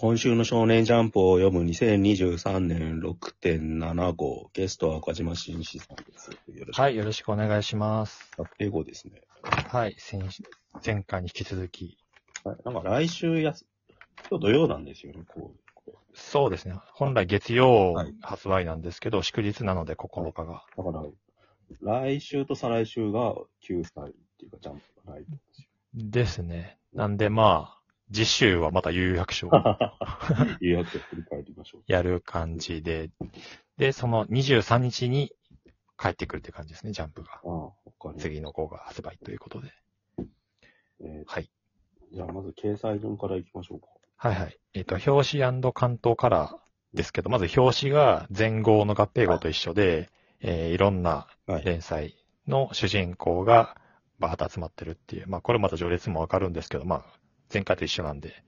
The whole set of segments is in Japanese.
今週の少年ジャンプを読む2023年6.7号、ゲストは岡島紳士さんです。よろしく。はい、よろしくお願いします。英語ですね。はい、先前回に引き続き。はい。なんか来週やす、今日土曜なんですよね、こう。こそうですね。本来月曜はい発売なんですけど、祝日なので9日が。うだから、来週と再来週が9歳っていうか、ジャンプがないんですよ。ですね。なんでまあ、次週はまた有楽章を 予約を振り返りましょう。やる感じで、で、その23日に帰ってくるって感じですね、ジャンプが。ああ、次の号が発売ということで。えはい。ーじゃあ、まず掲載順からいきましょうか。はいはい。えっ、と、表紙関東カラーですけど、まず表紙が前号の合併号と一緒で、えーいろんなはい。連載の主人公がバーッと集まってるっていう。まあこれまた序列もわかるんですけど、まあ前回と一緒なんで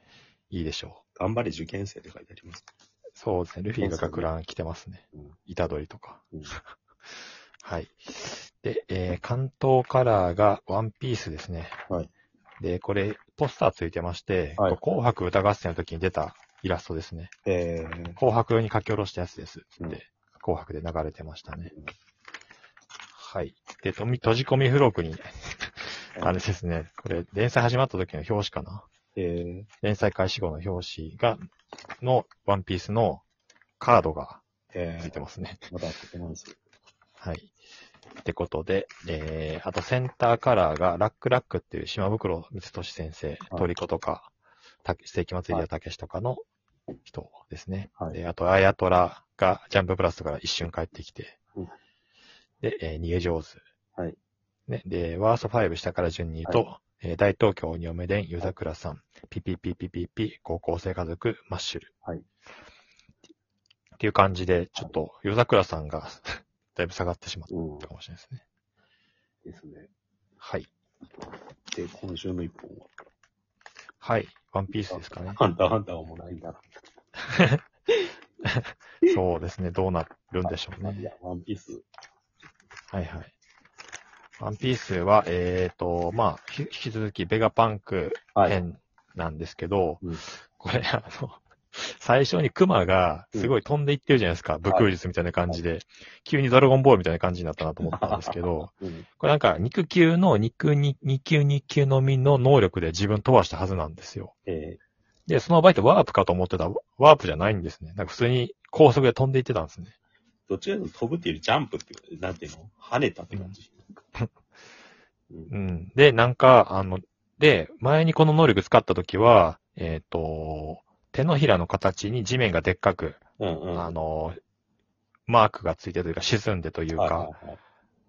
いいでしょ頑張れ受験生って書いてあります。う。そうですね。ルフィが学ラン着てますね。うん板取りとか。うん はい。で、えー関東カラーがワンピースですね。はい。で、これ、ポスターついてまして、はい紅白歌合戦の時に出たイラストですね。えー、紅白用に書き下ろしたやつです。うん紅白で流れてましたね。はい。で、とみ閉じ込み付録に、あれですね、これ、連載始まった時の表紙かな。え連載開始後の表紙が、のワンピースのカードがー、えついてますね。まてないですよ。はい。ってことで、えー、あとセンターカラーがラックラックっていう島袋光俊先生、トリコとか、た世紀末入りやたけしとかの人ですね。はいで、あと、あやとらがジャンププラスから一瞬帰ってきて、うんで、えー逃げ上手。はい。ね、で、ワースト5下から順に言うと、えー大東京鬼嫁伝、湯桜さん、ピピピピピピ、高校生家族、マッシュル。はい。っていう感じで、ちょっと、夜桜さんが だいぶ下がってしまっうん。たかもしれないですね。ですね。はい。で、今週の一本は？はい。ワンピースですかね。ハンターハンターはもうないんだな。そうですね。どうなるんでしょうね。いや、ワンピース。はいはい。ワンピースは、えっ、と、まあ、ひ引き続きベガパンクはい。編なんですけど、うんこれ、あの、最初にクマがすごい飛んでいってるじゃないですか。武空術みたいな感じで、急にドラゴンボールみたいな感じになったなと思ったんですけど、うん。これなんか肉球の肉に2級2級のみの能力で自分飛ばしたはずなんですよ。えで、その場合ってワープかと思ってたワープじゃないんですね。なんか普通に高速で飛んでいってたんですね。ー、どっちかというと飛ぶっていうよりジャンプっていう、なんていうの？跳ねたって感じ。うんうん。で、なんか、あの、で、前にこの能力使った時は、えっ、と、手のひらの形に地面がでっかく、うんうん。あの、マークがついてるというか沈んでというか、はいはいはい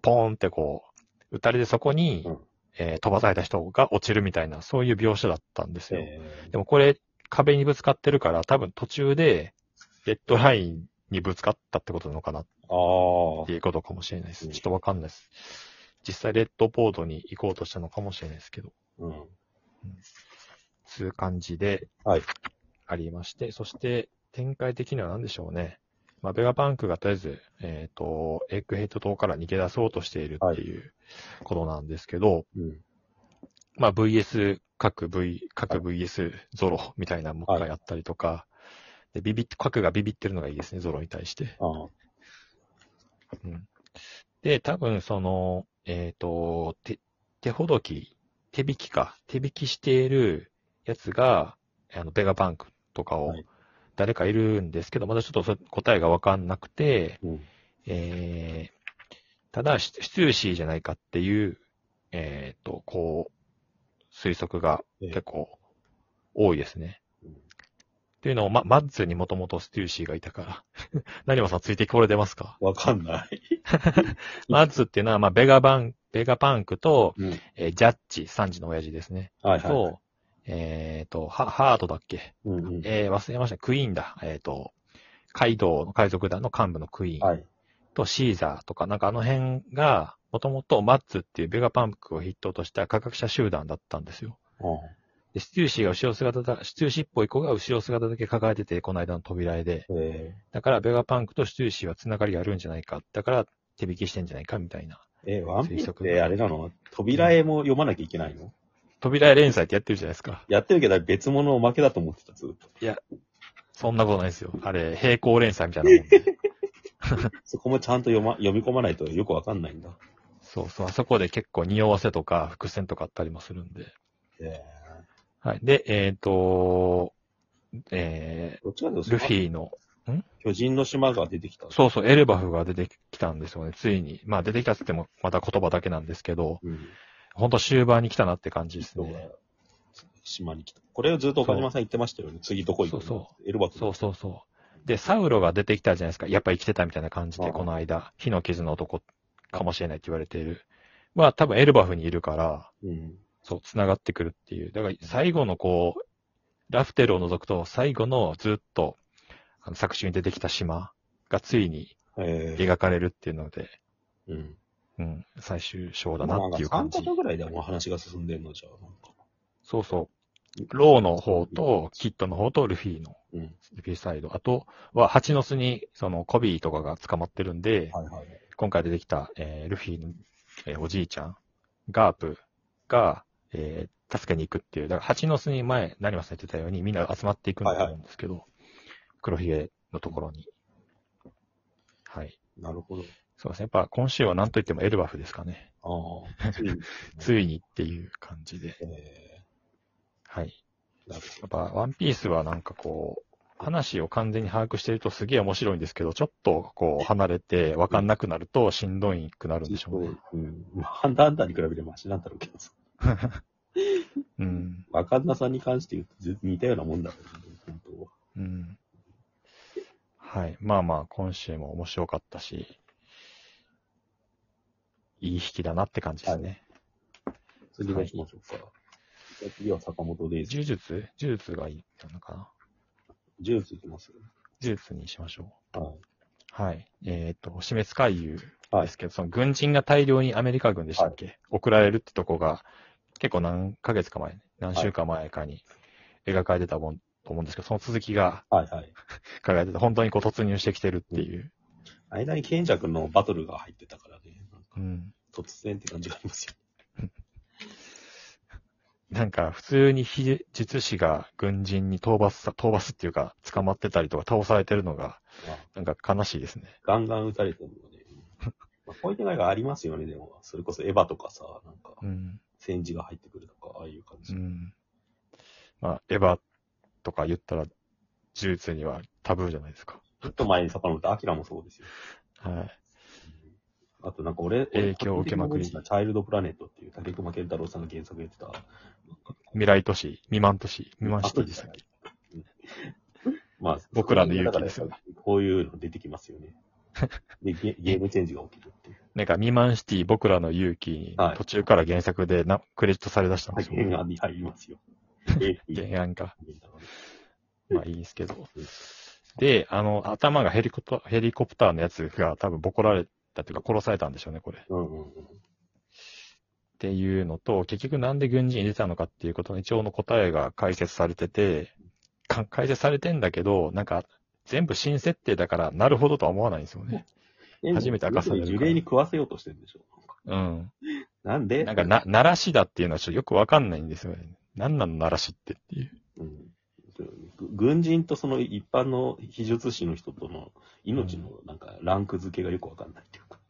ポーンってこう、打たれてそこに、うんえー飛ばされた人が落ちるみたいな、そういう描写だったんですよ。えでもこれ、壁にぶつかってるから、多分途中で、レッドラインにぶつかったってことなのかなっていうことかもしれないです。うんちょっとわかんないです。実際レッドボードに行こうとしたのかもしれないですけど、あ。うん。そういう感じで、はいありまして、そして展開的には何でしょうね。まあ、ベガパンクがとりあえず、えっ、と、エッグヘッド島から逃げ出そうとしているっていうことなんですけど、うん。まあ VS、各 V、各 VS ゾロみたいなものがやったりとか、で、ビビ各がビビってるのがいいですね、ゾロに対して。ああ。うん。で、多分その、えっ、と、手、手ほどき、手引きか、手引きしているやつが、あの、ベガパンクとかをはい、誰かいるんですけど、まだちょっとそ答えがわかんなくて、うん。えー、ただ、シシチューシーじゃないかっていう、えっ、と、こう、推測がええ結構多いですね。うんっていうのを、ま、マッズにもともとステューシーがいたから。何もさんついてこれ出ますか？わかんない。マッズっていうのは、まあ、ベガバン、ベガパンクと、うん。えージャッジ、サンジの親父ですね。はいはい。と、えっ、と、ハハートだっけ？うんうん。えー忘れました。クイーンだ。えっ、と、カイドウの海賊団の幹部のクイーン。はい。とシーザーとか、なんかあの辺が、もともと MADS っていうベガパンクを筆頭とした科学者集団だったんですよ。あで、ステューシーが後ろ姿だ、ステューシーっぽい子が後ろ姿だけ抱えてて、この間の扉絵で。えだから、ベガパンクとステューシーは繋がりがあるんじゃないか。だから、手引きしてんじゃないか、みたいな。ー、えーワンピースってあれなの？扉絵も読まなきゃいけないの？扉絵連載ってやってるじゃないですか。やってるけど別物おまけだと思ってた、ずっと。そんなことないですよ。あれ、平行連載みたいなもんで。そこもちゃんと読ま、読み込まないとよくわかんないんだ。そうそう、あそこで結構匂わせとか伏線とかあったりもするんで。えはい。で、えっ、と、えー、どっちかというー、とルフィの、巨人の島が出てきた。そうそう、エルバフが出てきたんですよね、ついに。まあ出てきたって言ってもまた言葉だけなんですけど、うん。ほんと終盤に来たなって感じですね。島に来た。これをずっと岡島さん言ってましたよね。次どこ行くの？そうそエルバフ。そうそうそう。で、サウロが出てきたじゃないですか。やっぱ生きてたみたいな感じで、この間、火の傷の男かもしれないって言われている。まあ多分エルバフにいるから、うん。そう、繋がってくるっていう。だから最後のこう、ラフテルを除くと最後のずっと、あの作中に出てきた島がついにえー、描かれるっていうので、うん。うん、最終章だまあなっていう感じ3。箇所ぐらいでもう話が進んでんのじゃあ、なんか。そうそう。ローの方と、キッドの方とルフィの、うん。ルフィサイド。あとは、蜂の巣に、その、コビーとかが捕まってるんで、はいはい。今回出てきた、えールフィの、えーおじいちゃん、ガープが、えー助けに行くっていう。だから、蜂の巣に前、成松さん言ってたように、みんな集まっていくんだと思うんですけど、黒ひげのところに。はい。なるほど。そうですね。やっぱ、今週は何と言ってもエルバフですかね。ああ。ついに。ついにっていう感じで。えはい。ー、なるやっぱ、ワンピースはなんかこう、話を完全に把握してるとすげえ面白いんですけど、ちょっとこう、離れて分かんなくなるとしんどいくなるんでしょうね。うん。まあハンターハンターに比べればマシなんだろうけどさ。うん。わかんなさに関して言うとず似たようなもんだね、本当は。うん。はい。まあまあ、今週も面白かったし、いい引きだなって感じですね。次どうしましょうか。じゃあ次は坂本デイズ。呪術？呪術がいいのかな？ジュースいきます呪術にしましょう。はい。はい。えっ、と、死滅回遊はいですけど、その軍人が大量にアメリカ軍でしたっけ、送られるってとこが、結構何ヶ月か前、何週間前かに描かれてたもん、と思うんですけど、その続きがはいはい。書かれてて、本当にこう突入してきてるっていう。間に賢者君のバトルが入ってたからね。なんかうん。突然って感じがありますよ。なんか、普通に非術師が軍人に討伐さ、討伐っていうか、捕まってたりとか倒されてるのが、なんか悲しいですね。ガンガン撃たれてるので。まあ、こういう手がありますよね、でも。それこそエヴァとかさ、なんか、うん。戦時が入ってくるとか、ああいう感じ。うん。まあ、エヴァとか言ったら、呪術にはタブーじゃないですか。ちょっと前に遡って、アキラもそうですよ。はい。あとなんか俺、影響を受けまくりチャイルドプラネットっていう竹熊健太郎さんが原作やってた。未来都市、未満都市、未満シティでしたっけ？まあ、僕らの勇気ですよねこういうの出てきますよね。でゲ、ゲームチェンジが起きるっていう。なんか、未満シティ、僕らの勇気にはい、途中から原作でな、クレジットされ出したんはい、ですよ。原案に入りますよ。え 原案か。まあいいですけど。で、あの、頭がヘリコプター、ヘリコプターのやつが多分ボコられたというか殺されたんでしょうね、これ。っうんうんうん。ていうのと、結局なんで軍人に出たのかっていうことの一応の答えが解説されてて、か解説されてんだけど、なんか、全部新設定だから、なるほどとは思わないんですよね。初めて明かされるからに呪霊に食わせようとしてるんでしょ？うん。なんで？なんか、な、鳴らしだっていうのはちょっとよくわかんないんですよね。なんなの鳴らしってっていう。うんぐ軍人とその一般の秘術師の人との命のなんかランク付けがよくわかんないっていうか。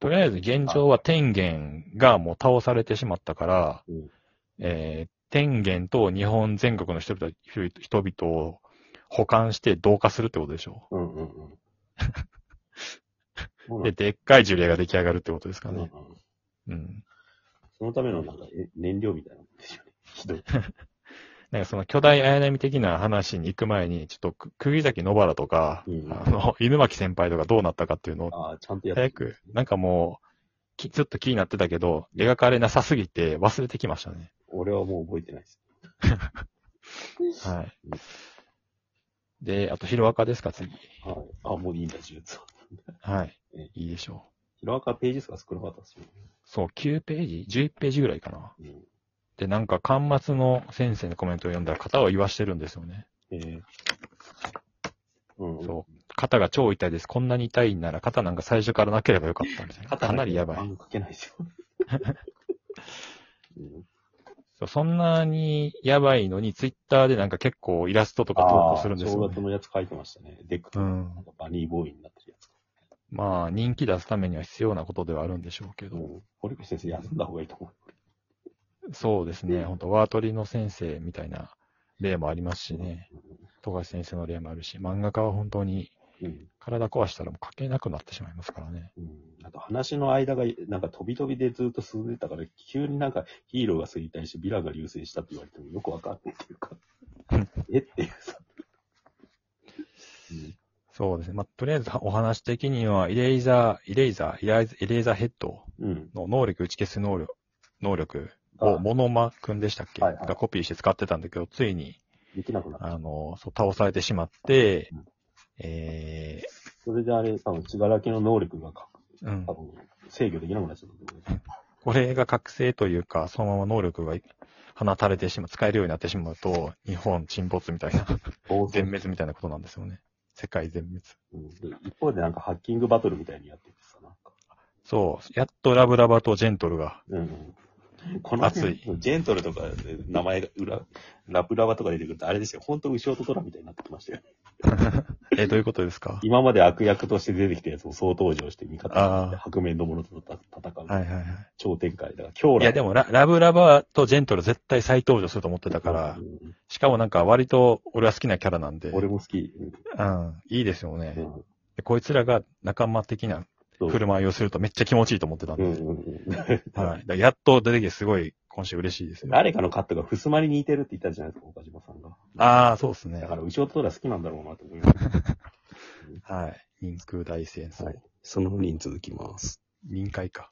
とりあえず現状は天元がもう倒されてしまったから、うんえー天元と日本全国の人々人々を保管して同化するってことでしょ？うんうんうん。そうう。で、でっかい呪霊が出来上がるってことですかね。うん。そのためのなんかえ燃料みたいなもんですよね。ひどい。なんかその巨大綾波的な話に行く前に、ちょっとく釘崎野原とか、うんあの、犬巻先輩とかどうなったかっていうのをああ、ちゃんとやって早く、なんかもう、きずっと気になってたけど、描かれなさすぎて忘れてきましたね。俺はもう覚えてないです。はい。で、あと、ヒロアカですか、次。はい。あ、もういいんだ、呪術は。はいえ。いいでしょヒロアカページ数が少なかったですよね。う。そう、9ページ ?11 ページぐらいかな。うん。で、なんか、端末の先生のコメントを読んだら、型を言わしてるんですよね。えーうん。そう。肩が超痛いです。こんなに痛いなら、肩なんか最初からなければよかったみたいな。かなりやばい。漫画書けないですよ。うんそうそんなにやばいのに、ツイッターでなんか結構イラストとか投稿するんですよ、正月ね。のやつ書いてましたね。デクと、うんバニーボーイになってるやつ。まあ、人気出すためには必要なことではあるんでしょうけど。うん堀口先生休んだ方がいいと思そうですね。本当ワートリの先生みたいな例もありますしね。富樫先生の例もあるし、漫画家は本当に。体壊したらもう書けなくなってしまいますからね。うん。あと話の間が、なんか飛び飛びでずっと進んでたから、急になんかヒーローが衰退してヴィランが流星したって言われてもよくわかんないっていうかうん、えっていうさ。うんそうですね。まあ、とりあえずお話的には、イレイザー、イレイザー、イレイザーイレイザーヘッドうん。の能力打ち消す能力、能力あをモノマくんでしたっけ、はいはいがコピーして使ってたんだけど、ついに、できなくなった。あの、そう倒されてしまってうん、えそれであれ、多分、血がらきの能力がうん多。分、制御できなくなっちゃった これが覚醒というか、そのまま能力が放たれてしまう、使えるようになってしまうと、日本沈没みたいな、暴全 滅みたいなことなんですよね。世界全滅。うんで一方でなんかハッキングバトルみたいにやっててさ、なんか。そう。やっとラブラバとジェントルが、うんうん。この熱いジェントルとかで名前が裏、ラプラバとか出てくると、あれですよ、本当牛音虎みたいになってきましたよ。え、どういうことですか？今まで悪役として出てきたやつを総登場して味方白面の者と戦う。はいはいはい。超展開。だから今日いやでもラ、ラブラバとジェントル絶対再登場すると思ってたからう、んしかもなんか割と俺は好きなキャラなんで、俺も好き。うん、いいですよねう。んでこいつらが仲間的な振る舞いをするとめっちゃ気持ちいいと思ってたんで、うんうんうん。はい。だやっと出てきてすごい今週嬉しいですよ。誰かのカットがふすまに似てるって言ったじゃないですか、岡島さんが。ああ、そうですねだ。から、牛音虎好きなんだろうなと思います。はい。人空大戦争。はい。その2に続きます。臨海か。